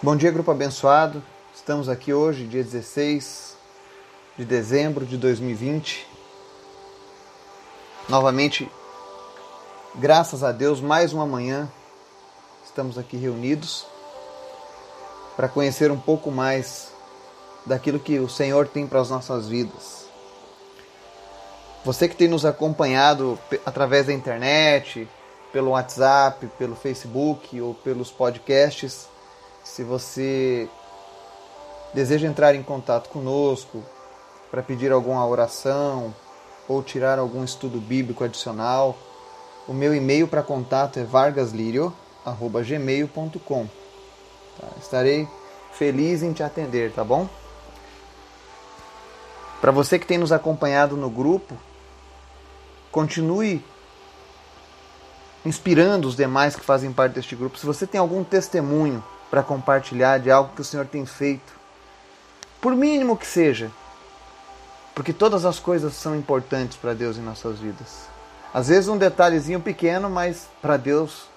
Bom dia, grupo abençoado. Estamos aqui hoje, dia 16 de dezembro de 2020. Novamente, graças a Deus, mais uma manhã estamos aqui reunidos para conhecer um pouco mais daquilo que o Senhor tem para as nossas vidas. Você que tem nos acompanhado através da internet, pelo WhatsApp, pelo Facebook ou pelos podcasts, se você deseja entrar em contato conosco para pedir alguma oração ou tirar algum estudo bíblico adicional, o meu e-mail para contato é vargaslirio@gmail.com. Tá? Estarei feliz em te atender, tá bom? Para você que tem nos acompanhado no grupo, continue inspirando os demais que fazem parte deste grupo. Se você tem algum testemunho para compartilhar de algo que o Senhor tem feito, por mínimo que seja, porque todas as coisas são importantes para Deus em nossas vidas. Às vezes um detalhezinho pequeno, mas para Deus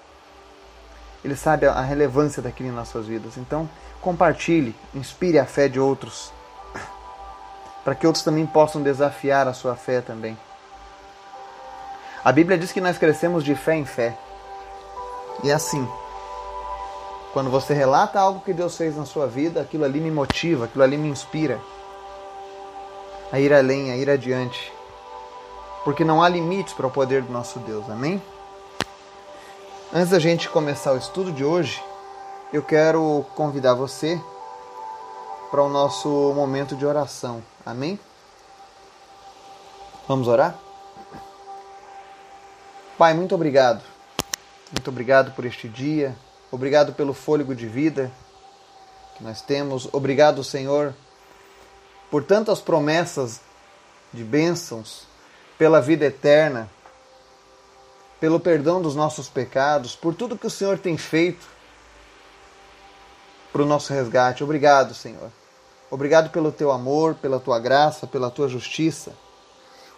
ele sabe a relevância daquilo em nossas vidas. Então, compartilhe, inspire a fé de outros, para que outros também possam desafiar a sua fé também. A Bíblia diz que nós crescemos de fé em fé. E é assim, quando você relata algo que Deus fez na sua vida, aquilo ali me motiva, aquilo ali me inspira a ir além, a ir adiante. Porque não há limites para o poder do nosso Deus, amém? Antes da gente começar o estudo de hoje, eu quero convidar você para o nosso momento de oração, amém? Vamos orar? Pai, muito obrigado. Muito obrigado por este dia. Obrigado pelo fôlego de vida que nós temos. Obrigado, Senhor, por tantas promessas de bênçãos, pela vida eterna, pelo perdão dos nossos pecados, por tudo que o Senhor tem feito para o nosso resgate. Obrigado, Senhor. Obrigado pelo teu amor, pela tua graça, pela tua justiça.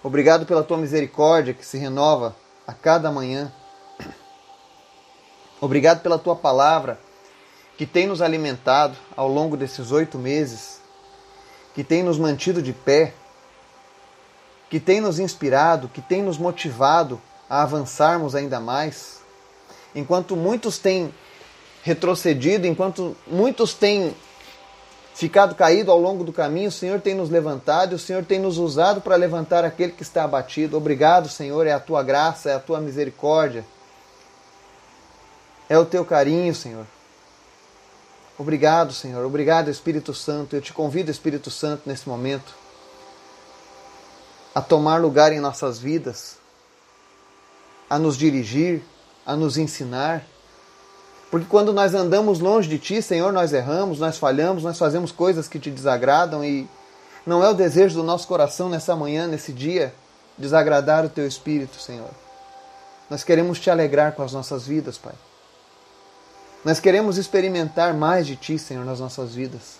Obrigado pela tua misericórdia que se renova a cada manhã. Obrigado pela tua palavra que tem nos alimentado ao longo desses oito meses, que tem nos mantido de pé, que tem nos inspirado, que tem nos motivado a avançarmos ainda mais. Enquanto muitos têm retrocedido, enquanto muitos têm ficado caído ao longo do caminho, o Senhor tem nos levantado e o Senhor tem nos usado para levantar aquele que está abatido. Obrigado, Senhor, é a tua graça, é a tua misericórdia é o teu carinho, Senhor. Obrigado, Senhor. Obrigado, Espírito Santo. Eu te convido, Espírito Santo, nesse momento, a tomar lugar em nossas vidas, a nos dirigir, a nos ensinar. Porque quando nós andamos longe de Ti, Senhor, nós erramos, nós falhamos, nós fazemos coisas que te desagradam e não é o desejo do nosso coração nessa manhã, nesse dia, desagradar o Teu Espírito, Senhor. Nós queremos te alegrar com as nossas vidas, Pai. Nós queremos experimentar mais de Ti, Senhor, nas nossas vidas.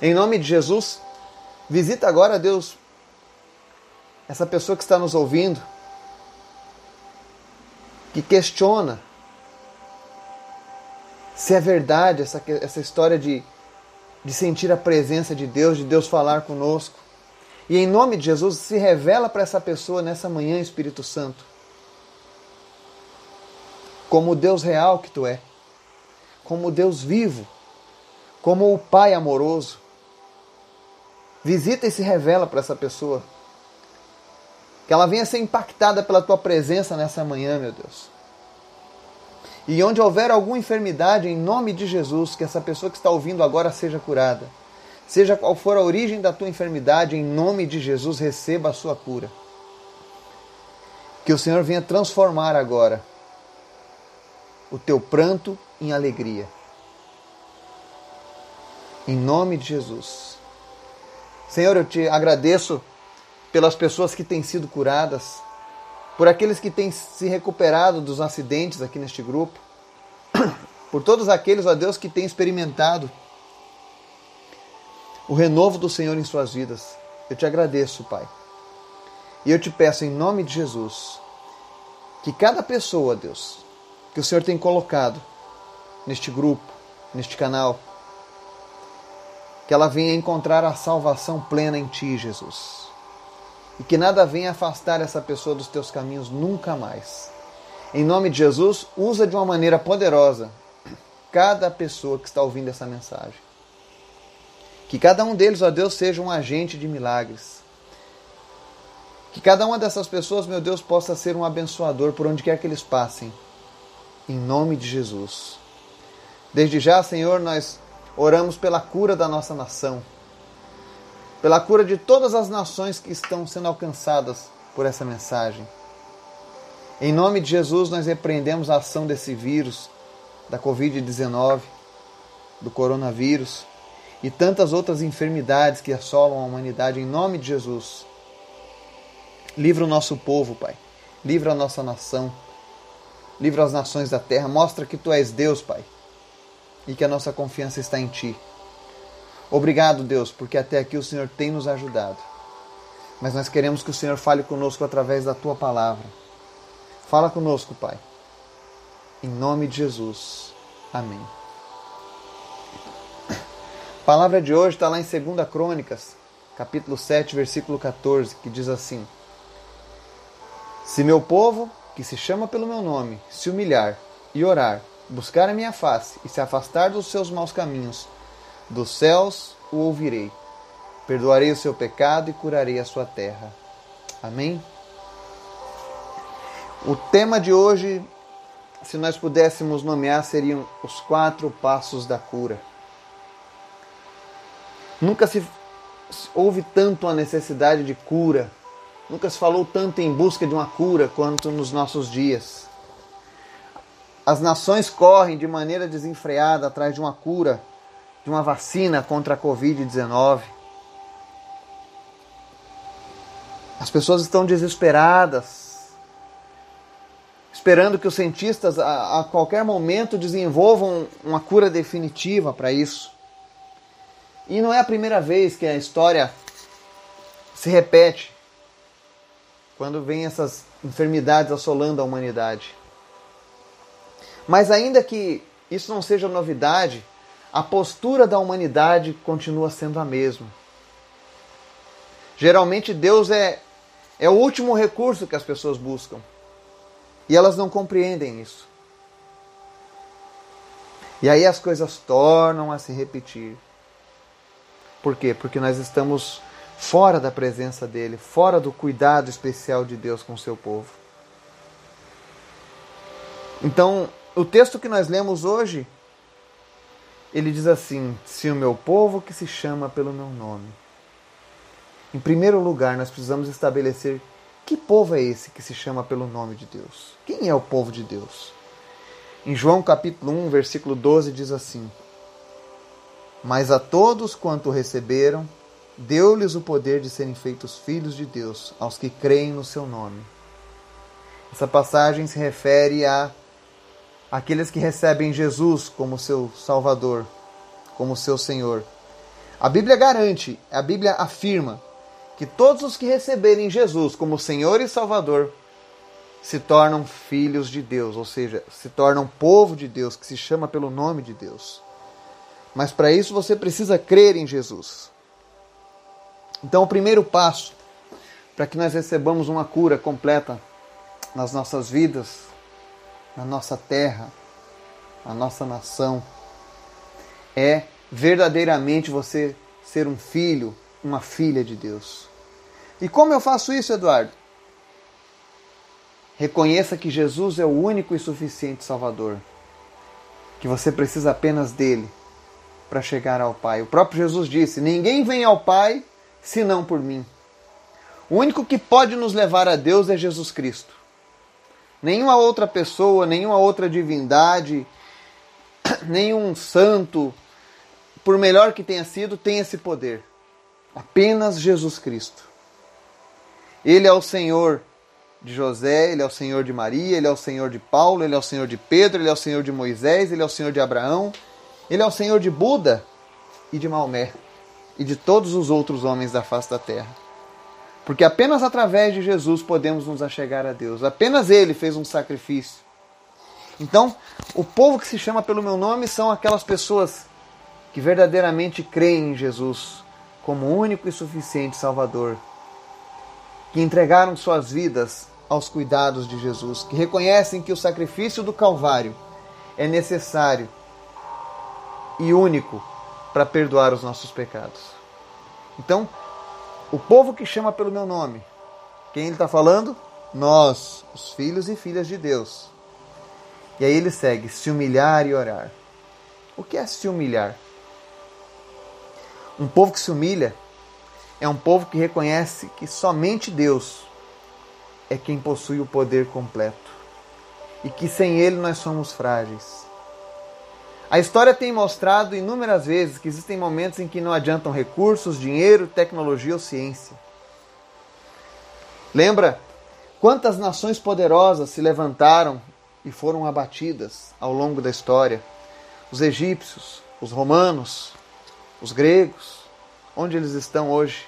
Em nome de Jesus, visita agora, Deus, essa pessoa que está nos ouvindo, que questiona se é verdade essa, essa história de, de sentir a presença de Deus, de Deus falar conosco. E em nome de Jesus, se revela para essa pessoa nessa manhã, Espírito Santo como o Deus real que tu é, como o Deus vivo, como o Pai amoroso. Visita e se revela para essa pessoa. Que ela venha ser impactada pela tua presença nessa manhã, meu Deus. E onde houver alguma enfermidade, em nome de Jesus, que essa pessoa que está ouvindo agora seja curada. Seja qual for a origem da tua enfermidade, em nome de Jesus, receba a sua cura. Que o Senhor venha transformar agora o teu pranto em alegria. Em nome de Jesus. Senhor, eu te agradeço pelas pessoas que têm sido curadas, por aqueles que têm se recuperado dos acidentes aqui neste grupo, por todos aqueles, ó Deus, que têm experimentado o renovo do Senhor em suas vidas. Eu te agradeço, Pai. E eu te peço em nome de Jesus que cada pessoa, Deus, que o Senhor tem colocado neste grupo, neste canal. Que ela venha encontrar a salvação plena em Ti, Jesus. E que nada venha afastar essa pessoa dos Teus caminhos nunca mais. Em nome de Jesus, usa de uma maneira poderosa cada pessoa que está ouvindo essa mensagem. Que cada um deles, ó Deus, seja um agente de milagres. Que cada uma dessas pessoas, meu Deus, possa ser um abençoador por onde quer que eles passem. Em nome de Jesus. Desde já, Senhor, nós oramos pela cura da nossa nação. Pela cura de todas as nações que estão sendo alcançadas por essa mensagem. Em nome de Jesus, nós repreendemos a ação desse vírus, da Covid-19, do coronavírus e tantas outras enfermidades que assolam a humanidade. Em nome de Jesus, livra o nosso povo, Pai. Livra a nossa nação. Livra as nações da terra. Mostra que Tu és Deus, Pai. E que a nossa confiança está em Ti. Obrigado, Deus, porque até aqui o Senhor tem nos ajudado. Mas nós queremos que o Senhor fale conosco através da Tua palavra. Fala conosco, Pai. Em nome de Jesus. Amém. A palavra de hoje está lá em 2 Crônicas, capítulo 7, versículo 14, que diz assim: Se meu povo, que se chama pelo meu nome, se humilhar e orar, buscar a minha face e se afastar dos seus maus caminhos, dos céus o ouvirei. Perdoarei o seu pecado e curarei a sua terra. Amém? O tema de hoje, se nós pudéssemos nomear, seriam os quatro passos da cura. Nunca se houve tanto a necessidade de cura, nunca se falou tanto em busca de uma cura quanto nos nossos dias. As nações correm de maneira desenfreada atrás de uma cura de uma vacina contra a Covid-19. As pessoas estão desesperadas, esperando que os cientistas a, a qualquer momento desenvolvam uma cura definitiva para isso. E não é a primeira vez que a história se repete quando vem essas enfermidades assolando a humanidade. Mas ainda que isso não seja novidade, a postura da humanidade continua sendo a mesma. Geralmente Deus é, é o último recurso que as pessoas buscam. E elas não compreendem isso. E aí as coisas tornam a se repetir. Por quê? Porque nós estamos fora da presença dele, fora do cuidado especial de Deus com o seu povo. Então, o texto que nós lemos hoje ele diz assim: Se o meu povo que se chama pelo meu nome. Em primeiro lugar, nós precisamos estabelecer que povo é esse que se chama pelo nome de Deus. Quem é o povo de Deus? Em João capítulo 1, versículo 12 diz assim: Mas a todos quanto receberam, deu-lhes o poder de serem feitos filhos de Deus, aos que creem no seu nome. Essa passagem se refere a aqueles que recebem Jesus como seu Salvador, como seu Senhor. A Bíblia garante, a Bíblia afirma que todos os que receberem Jesus como Senhor e Salvador se tornam filhos de Deus, ou seja, se tornam povo de Deus, que se chama pelo nome de Deus. Mas para isso você precisa crer em Jesus. Então, o primeiro passo para que nós recebamos uma cura completa nas nossas vidas na nossa terra, na nossa nação, é verdadeiramente você ser um filho, uma filha de Deus. E como eu faço isso, Eduardo? Reconheça que Jesus é o único e suficiente Salvador, que você precisa apenas dele para chegar ao Pai. O próprio Jesus disse: Ninguém vem ao Pai senão por mim. O único que pode nos levar a Deus é Jesus Cristo. Nenhuma outra pessoa, nenhuma outra divindade, nenhum santo, por melhor que tenha sido, tem esse poder. Apenas Jesus Cristo. Ele é o Senhor de José, ele é o Senhor de Maria, ele é o Senhor de Paulo, ele é o Senhor de Pedro, ele é o Senhor de Moisés, ele é o Senhor de Abraão, ele é o Senhor de Buda e de Maomé e de todos os outros homens da face da terra. Porque apenas através de Jesus podemos nos achegar a Deus. Apenas Ele fez um sacrifício. Então, o povo que se chama pelo meu nome são aquelas pessoas que verdadeiramente creem em Jesus como único e suficiente Salvador, que entregaram suas vidas aos cuidados de Jesus, que reconhecem que o sacrifício do Calvário é necessário e único para perdoar os nossos pecados. Então, o povo que chama pelo meu nome, quem ele está falando? Nós, os filhos e filhas de Deus. E aí ele segue: se humilhar e orar. O que é se humilhar? Um povo que se humilha é um povo que reconhece que somente Deus é quem possui o poder completo e que sem Ele nós somos frágeis. A história tem mostrado inúmeras vezes que existem momentos em que não adiantam recursos, dinheiro, tecnologia ou ciência. Lembra quantas nações poderosas se levantaram e foram abatidas ao longo da história? Os egípcios, os romanos, os gregos, onde eles estão hoje.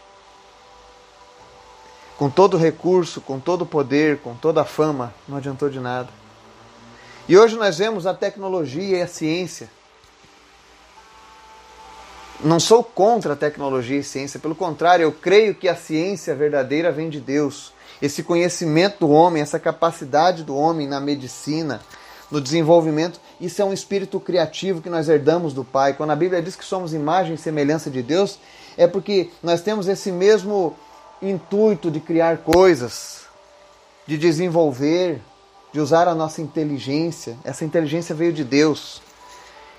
Com todo recurso, com todo poder, com toda fama, não adiantou de nada. E hoje nós vemos a tecnologia e a ciência. Não sou contra a tecnologia e ciência, pelo contrário, eu creio que a ciência verdadeira vem de Deus. Esse conhecimento do homem, essa capacidade do homem na medicina, no desenvolvimento. Isso é um espírito criativo que nós herdamos do Pai. Quando a Bíblia diz que somos imagem e semelhança de Deus, é porque nós temos esse mesmo intuito de criar coisas, de desenvolver, de usar a nossa inteligência. Essa inteligência veio de Deus.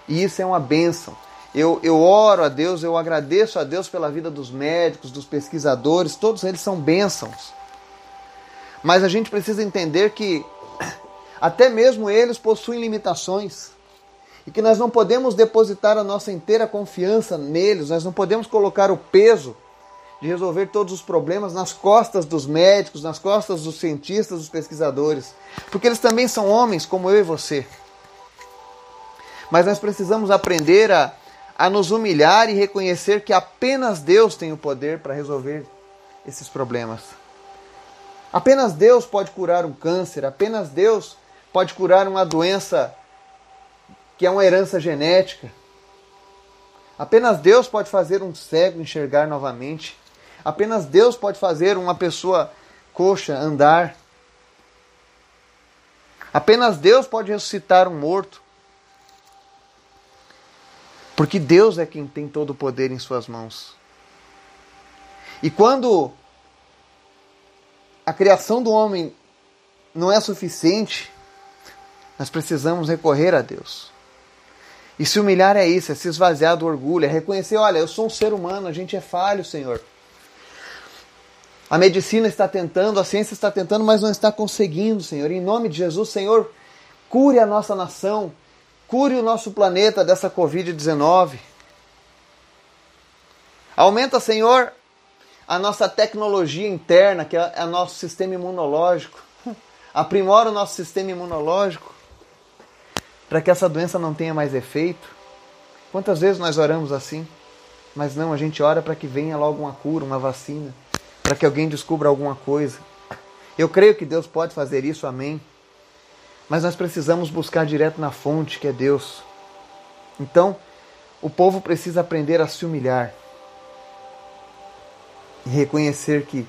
E isso é uma bênção. Eu, eu oro a Deus, eu agradeço a Deus pela vida dos médicos, dos pesquisadores, todos eles são bênçãos. Mas a gente precisa entender que até mesmo eles possuem limitações. E que nós não podemos depositar a nossa inteira confiança neles, nós não podemos colocar o peso de resolver todos os problemas nas costas dos médicos, nas costas dos cientistas, dos pesquisadores. Porque eles também são homens, como eu e você. Mas nós precisamos aprender a, a nos humilhar e reconhecer que apenas Deus tem o poder para resolver esses problemas. Apenas Deus pode curar um câncer, apenas Deus pode curar uma doença que é uma herança genética. Apenas Deus pode fazer um cego enxergar novamente. Apenas Deus pode fazer uma pessoa coxa andar. Apenas Deus pode ressuscitar um morto. Porque Deus é quem tem todo o poder em suas mãos. E quando a criação do homem não é suficiente, nós precisamos recorrer a Deus. E se humilhar é isso, é se esvaziar do orgulho, é reconhecer: olha, eu sou um ser humano, a gente é falho, Senhor. A medicina está tentando, a ciência está tentando, mas não está conseguindo, Senhor. Em nome de Jesus, Senhor, cure a nossa nação, cure o nosso planeta dessa Covid-19. Aumenta, Senhor, a nossa tecnologia interna, que é o nosso sistema imunológico. Aprimora o nosso sistema imunológico para que essa doença não tenha mais efeito. Quantas vezes nós oramos assim? Mas não, a gente ora para que venha logo uma cura, uma vacina, para que alguém descubra alguma coisa. Eu creio que Deus pode fazer isso, amém. Mas nós precisamos buscar direto na fonte, que é Deus. Então, o povo precisa aprender a se humilhar e reconhecer que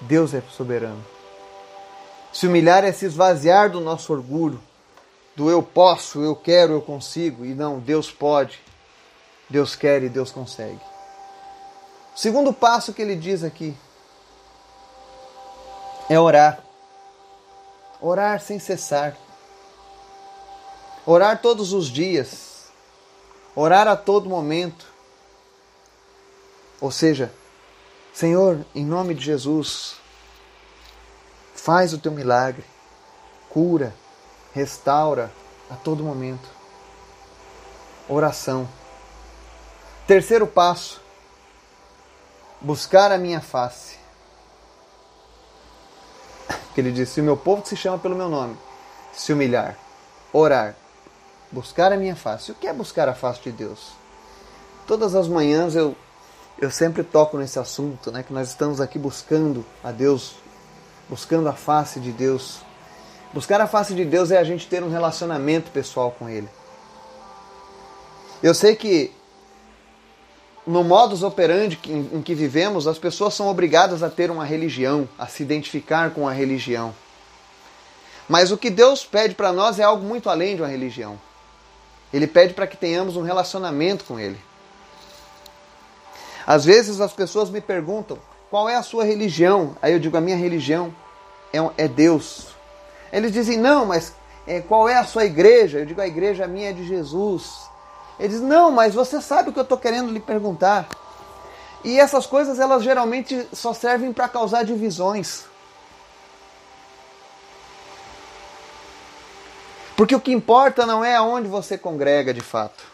Deus é soberano. Se humilhar é se esvaziar do nosso orgulho, do eu posso, eu quero, eu consigo, e não, Deus pode, Deus quer e Deus consegue. O segundo passo que ele diz aqui é orar. Orar sem cessar. Orar todos os dias. Orar a todo momento. Ou seja, Senhor, em nome de Jesus, faz o teu milagre, cura, restaura a todo momento. Oração. Terceiro passo: buscar a minha face. Que ele disse: Se o meu povo que se chama pelo meu nome se humilhar, orar, buscar a minha face. O que é buscar a face de Deus? Todas as manhãs eu eu sempre toco nesse assunto, né, que nós estamos aqui buscando a Deus, buscando a face de Deus, Buscar a face de Deus é a gente ter um relacionamento pessoal com Ele. Eu sei que no modus operandi em que vivemos, as pessoas são obrigadas a ter uma religião, a se identificar com a religião. Mas o que Deus pede para nós é algo muito além de uma religião. Ele pede para que tenhamos um relacionamento com Ele. Às vezes as pessoas me perguntam qual é a sua religião. Aí eu digo: a minha religião é, é Deus. Eles dizem: não, mas é, qual é a sua igreja? Eu digo: a igreja minha é de Jesus. Eles dizem: não, mas você sabe o que eu estou querendo lhe perguntar. E essas coisas elas geralmente só servem para causar divisões. Porque o que importa não é aonde você congrega de fato.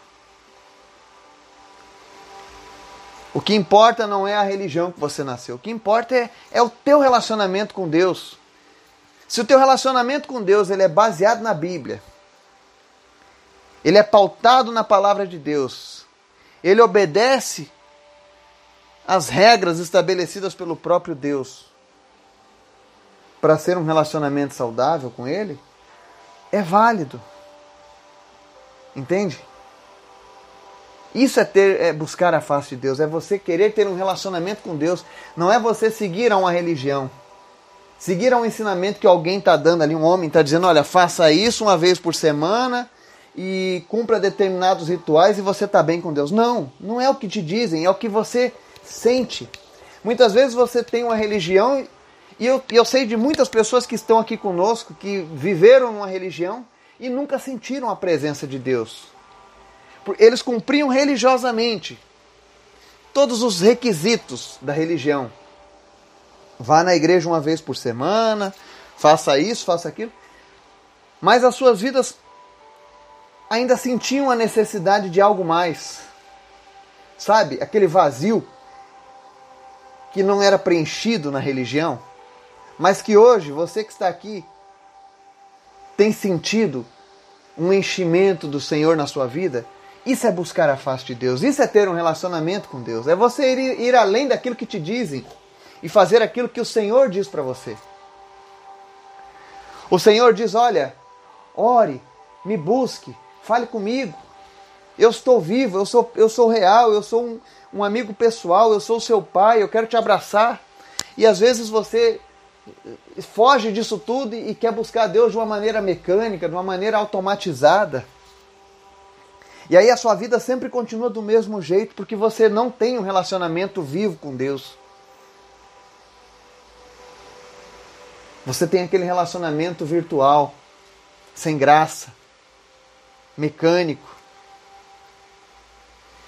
O que importa não é a religião que você nasceu. O que importa é, é o teu relacionamento com Deus. Se o teu relacionamento com Deus ele é baseado na Bíblia, ele é pautado na palavra de Deus, ele obedece às regras estabelecidas pelo próprio Deus para ser um relacionamento saudável com Ele, é válido. Entende? Isso é ter, é buscar a face de Deus, é você querer ter um relacionamento com Deus, não é você seguir a uma religião. Seguir a um ensinamento que alguém está dando ali, um homem está dizendo, olha, faça isso uma vez por semana e cumpra determinados rituais e você está bem com Deus. Não, não é o que te dizem, é o que você sente. Muitas vezes você tem uma religião e eu, eu sei de muitas pessoas que estão aqui conosco que viveram uma religião e nunca sentiram a presença de Deus. Eles cumpriam religiosamente todos os requisitos da religião. Vá na igreja uma vez por semana, faça isso, faça aquilo. Mas as suas vidas ainda sentiam a necessidade de algo mais. Sabe? Aquele vazio que não era preenchido na religião, mas que hoje você que está aqui tem sentido um enchimento do Senhor na sua vida isso é buscar a face de Deus, isso é ter um relacionamento com Deus, é você ir, ir além daquilo que te dizem e fazer aquilo que o Senhor diz para você. O Senhor diz: Olha, ore, me busque, fale comigo. Eu estou vivo, eu sou, eu sou real, eu sou um, um amigo pessoal, eu sou seu pai, eu quero te abraçar. E às vezes você foge disso tudo e quer buscar Deus de uma maneira mecânica, de uma maneira automatizada. E aí a sua vida sempre continua do mesmo jeito porque você não tem um relacionamento vivo com Deus. Você tem aquele relacionamento virtual, sem graça, mecânico.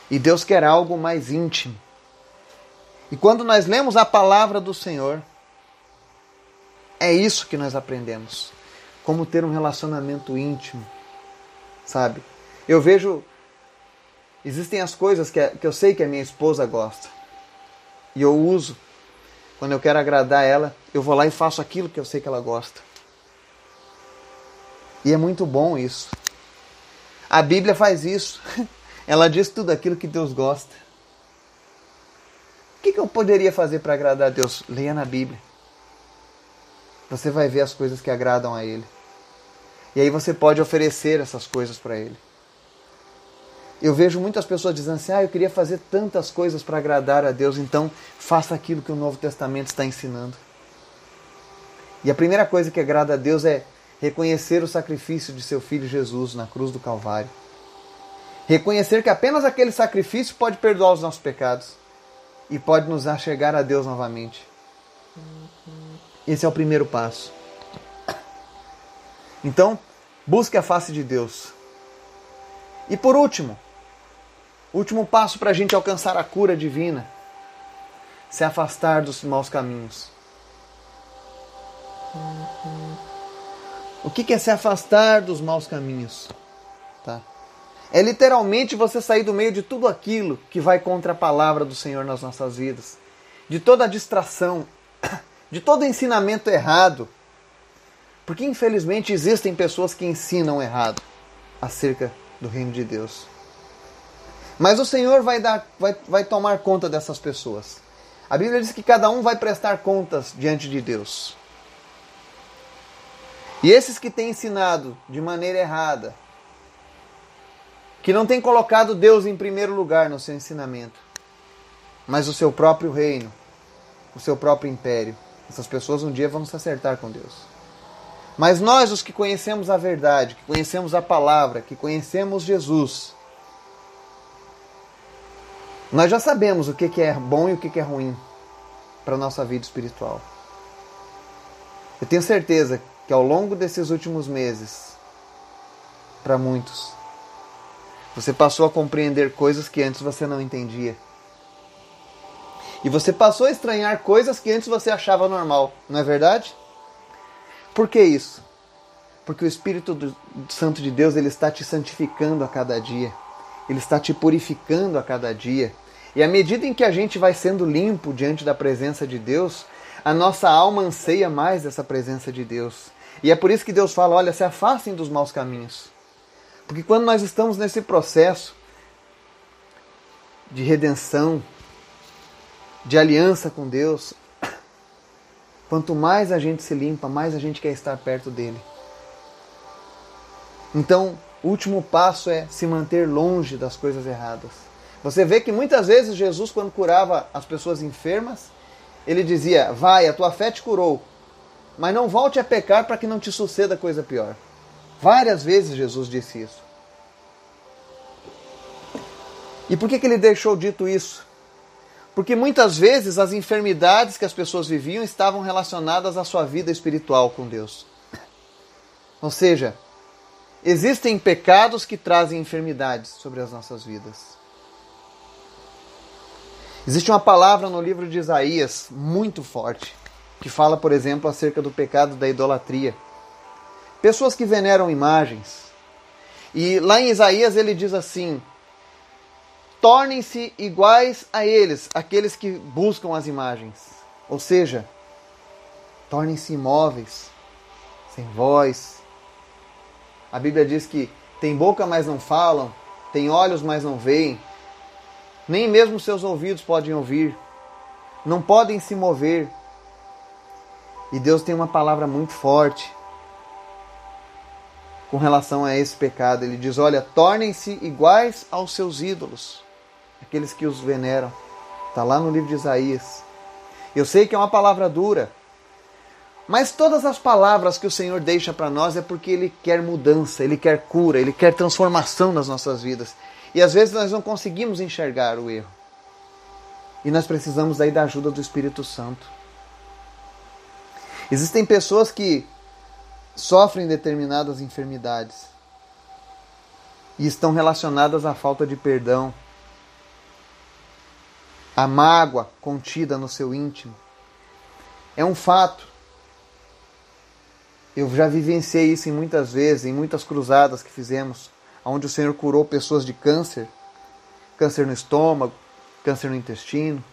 E Deus quer algo mais íntimo. E quando nós lemos a palavra do Senhor, é isso que nós aprendemos. Como ter um relacionamento íntimo, sabe? Eu vejo. Existem as coisas que, que eu sei que a minha esposa gosta. E eu uso. Quando eu quero agradar ela, eu vou lá e faço aquilo que eu sei que ela gosta. E é muito bom isso. A Bíblia faz isso. Ela diz tudo aquilo que Deus gosta. O que, eu poderia fazer para agradar a Deus? Leia na Bíblia. Você vai ver as coisas que agradam a Ele. E aí você pode oferecer essas coisas para Ele. Eu vejo muitas pessoas dizendo assim: ah, eu queria fazer tantas coisas para agradar a Deus, então faça aquilo que o Novo Testamento está ensinando. E a primeira coisa que agrada a Deus é reconhecer o sacrifício de seu filho Jesus na cruz do Calvário. Reconhecer que apenas aquele sacrifício pode perdoar os nossos pecados e pode nos achegar a Deus novamente. Esse é o primeiro passo. Então, busque a face de Deus. E por último, Último passo para a gente alcançar a cura divina: se afastar dos maus caminhos. O que é se afastar dos maus caminhos? Tá? É literalmente você sair do meio de tudo aquilo que vai contra a palavra do Senhor nas nossas vidas, de toda a distração, de todo ensinamento errado. Porque infelizmente existem pessoas que ensinam errado acerca do reino de Deus. Mas o Senhor vai, dar, vai, vai tomar conta dessas pessoas. A Bíblia diz que cada um vai prestar contas diante de Deus. E esses que têm ensinado de maneira errada, que não têm colocado Deus em primeiro lugar no seu ensinamento, mas o seu próprio reino, o seu próprio império, essas pessoas um dia vão se acertar com Deus. Mas nós, os que conhecemos a verdade, que conhecemos a palavra, que conhecemos Jesus, nós já sabemos o que é bom e o que é ruim para a nossa vida espiritual. Eu tenho certeza que ao longo desses últimos meses, para muitos, você passou a compreender coisas que antes você não entendia. E você passou a estranhar coisas que antes você achava normal, não é verdade? Por que isso? Porque o Espírito Santo de Deus ele está te santificando a cada dia. Ele está te purificando a cada dia. E à medida em que a gente vai sendo limpo diante da presença de Deus, a nossa alma anseia mais dessa presença de Deus. E é por isso que Deus fala: olha, se afastem dos maus caminhos. Porque quando nós estamos nesse processo de redenção, de aliança com Deus, Quanto mais a gente se limpa, mais a gente quer estar perto dele. Então, o último passo é se manter longe das coisas erradas. Você vê que muitas vezes Jesus, quando curava as pessoas enfermas, ele dizia: Vai, a tua fé te curou, mas não volte a pecar para que não te suceda coisa pior. Várias vezes Jesus disse isso. E por que, que ele deixou dito isso? Porque muitas vezes as enfermidades que as pessoas viviam estavam relacionadas à sua vida espiritual com Deus. Ou seja, existem pecados que trazem enfermidades sobre as nossas vidas. Existe uma palavra no livro de Isaías muito forte, que fala, por exemplo, acerca do pecado da idolatria. Pessoas que veneram imagens. E lá em Isaías ele diz assim: tornem-se iguais a eles, aqueles que buscam as imagens. Ou seja, tornem-se imóveis, sem voz. A Bíblia diz que tem boca, mas não falam, tem olhos, mas não veem. Nem mesmo seus ouvidos podem ouvir. Não podem se mover. E Deus tem uma palavra muito forte com relação a esse pecado. Ele diz: Olha, tornem-se iguais aos seus ídolos aqueles que os veneram. Está lá no livro de Isaías. Eu sei que é uma palavra dura, mas todas as palavras que o Senhor deixa para nós é porque Ele quer mudança, Ele quer cura, Ele quer transformação nas nossas vidas. E às vezes nós não conseguimos enxergar o erro. E nós precisamos aí da ajuda do Espírito Santo. Existem pessoas que sofrem determinadas enfermidades e estão relacionadas à falta de perdão, a mágoa contida no seu íntimo. É um fato. Eu já vivenciei isso em muitas vezes, em muitas cruzadas que fizemos, onde o Senhor curou pessoas de câncer, câncer no estômago, câncer no intestino.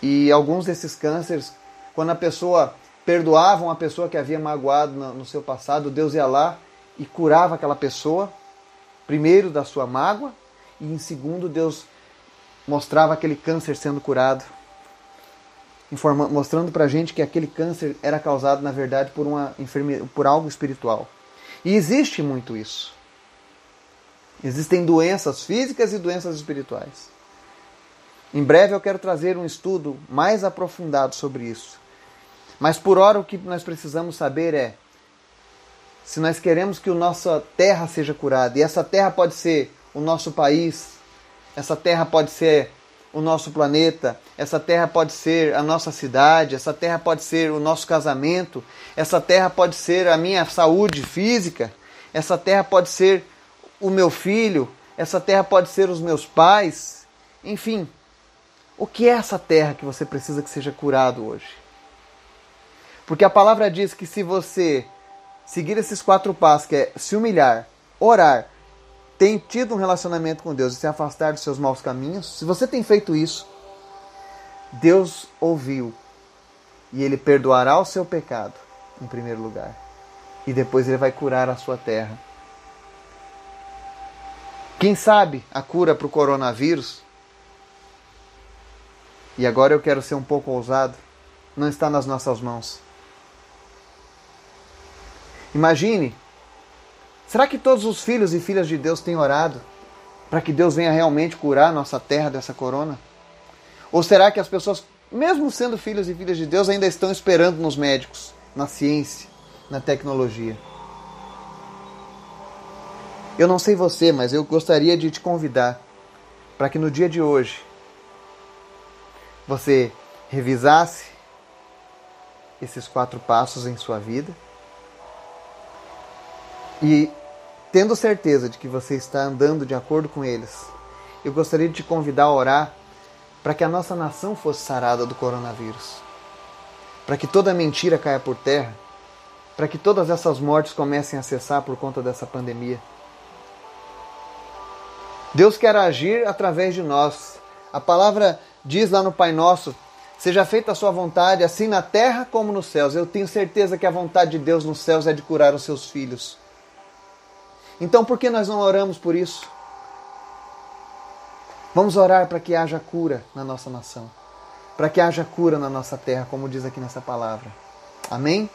E alguns desses cânceres, quando a pessoa perdoava uma pessoa que havia magoado no seu passado, Deus ia lá e curava aquela pessoa, primeiro da sua mágoa, e em segundo, Deus mostrava aquele câncer sendo curado, mostrando para a gente que aquele câncer era causado, na verdade, por, uma por algo espiritual. E existe muito isso. Existem doenças físicas e doenças espirituais. Em breve eu quero trazer um estudo mais aprofundado sobre isso. Mas por hora o que nós precisamos saber é se nós queremos que a nossa terra seja curada, e essa terra pode ser o nosso país, essa terra pode ser o nosso planeta, essa terra pode ser a nossa cidade, essa terra pode ser o nosso casamento, essa terra pode ser a minha saúde física, essa terra pode ser o meu filho, essa terra pode ser os meus pais, enfim. O que é essa terra que você precisa que seja curado hoje? Porque a palavra diz que se você seguir esses quatro passos, que é se humilhar, orar, tem tido um relacionamento com Deus e se afastar dos seus maus caminhos, se você tem feito isso, Deus ouviu e ele perdoará o seu pecado, em primeiro lugar, e depois ele vai curar a sua terra. Quem sabe a cura para o coronavírus? E agora eu quero ser um pouco ousado, não está nas nossas mãos. Imagine, será que todos os filhos e filhas de Deus têm orado para que Deus venha realmente curar nossa terra dessa corona? Ou será que as pessoas, mesmo sendo filhos e filhas de Deus, ainda estão esperando nos médicos, na ciência, na tecnologia? Eu não sei você, mas eu gostaria de te convidar para que no dia de hoje você revisasse esses quatro passos em sua vida e tendo certeza de que você está andando de acordo com eles, eu gostaria de te convidar a orar para que a nossa nação fosse sarada do coronavírus, para que toda mentira caia por terra, para que todas essas mortes comecem a cessar por conta dessa pandemia. Deus quer agir através de nós. A palavra diz lá no Pai Nosso: Seja feita a sua vontade, assim na terra como nos céus. Eu tenho certeza que a vontade de Deus nos céus é de curar os seus filhos. Então, por que nós não oramos por isso? Vamos orar para que haja cura na nossa nação, para que haja cura na nossa terra, como diz aqui nessa palavra. Amém?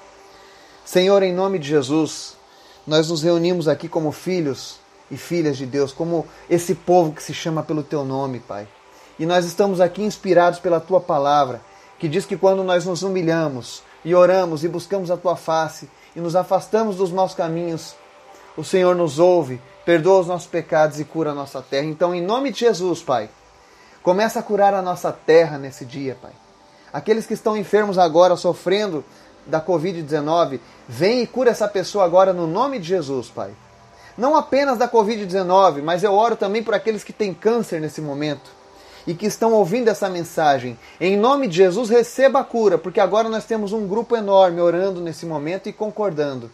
Senhor, em nome de Jesus, nós nos reunimos aqui como filhos e filhas de Deus, como esse povo que se chama pelo teu nome, Pai. E nós estamos aqui inspirados pela tua palavra, que diz que quando nós nos humilhamos e oramos e buscamos a tua face e nos afastamos dos maus caminhos, o Senhor nos ouve, perdoa os nossos pecados e cura a nossa terra. Então, em nome de Jesus, Pai, começa a curar a nossa terra nesse dia, Pai. Aqueles que estão enfermos agora, sofrendo da Covid-19, vem e cura essa pessoa agora no nome de Jesus, Pai não apenas da Covid-19, mas eu oro também por aqueles que têm câncer nesse momento e que estão ouvindo essa mensagem. Em nome de Jesus, receba a cura, porque agora nós temos um grupo enorme orando nesse momento e concordando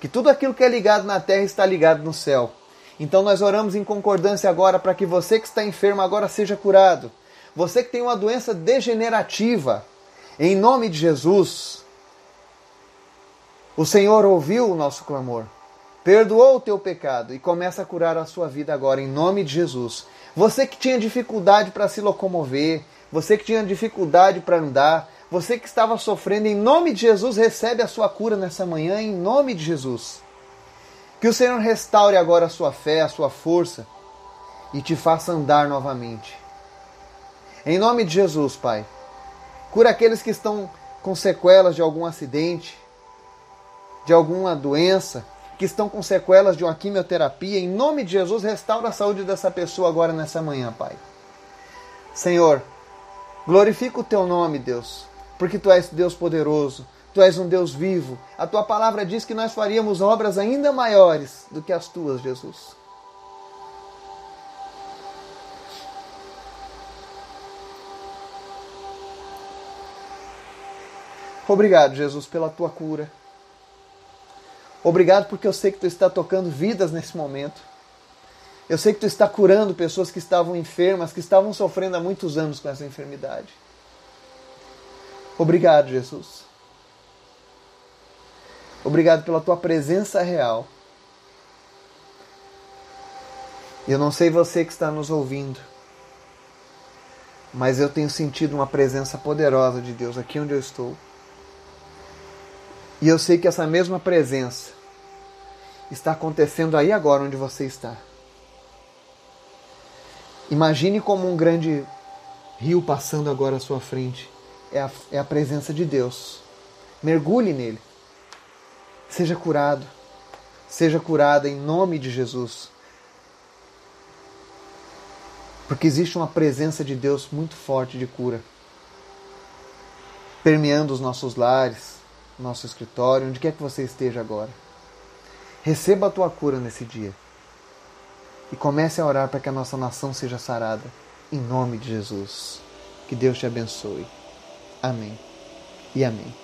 que tudo aquilo que é ligado na terra está ligado no céu. Então nós oramos em concordância agora para que você que está enfermo agora seja curado. Você que tem uma doença degenerativa, em nome de Jesus, o Senhor ouviu o nosso clamor perdoou o teu pecado e começa a curar a sua vida agora, em nome de Jesus. Você que tinha dificuldade para se locomover, você que tinha dificuldade para andar, você que estava sofrendo, em nome de Jesus, recebe a sua cura nessa manhã, em nome de Jesus. Que o Senhor restaure agora a sua fé, a sua força e te faça andar novamente. Em nome de Jesus, Pai. Cura aqueles que estão com sequelas de algum acidente, de alguma doença, que estão com sequelas de uma quimioterapia. Em nome de Jesus, restaura a saúde dessa pessoa agora nessa manhã, Pai. Senhor, glorifica o teu nome, Deus, porque tu és Deus poderoso, tu és um Deus vivo. A tua palavra diz que nós faríamos obras ainda maiores do que as tuas, Jesus. Obrigado, Jesus, pela tua cura. Obrigado porque eu sei que tu está tocando vidas nesse momento. Eu sei que tu está curando pessoas que estavam enfermas, que estavam sofrendo há muitos anos com essa enfermidade. Obrigado, Jesus. Obrigado pela tua presença real. Eu não sei você que está nos ouvindo, mas eu tenho sentido uma presença poderosa de Deus aqui onde eu estou. E eu sei que essa mesma presença está acontecendo aí agora onde você está. Imagine como um grande rio passando agora à sua frente. É a, é a presença de Deus. Mergulhe nele. Seja curado. Seja curada em nome de Jesus. Porque existe uma presença de Deus muito forte de cura permeando os nossos lares, nosso escritório, onde quer que você esteja agora. Receba a tua cura nesse dia. E comece a orar para que a nossa nação seja sarada. Em nome de Jesus. Que Deus te abençoe. Amém. E amém.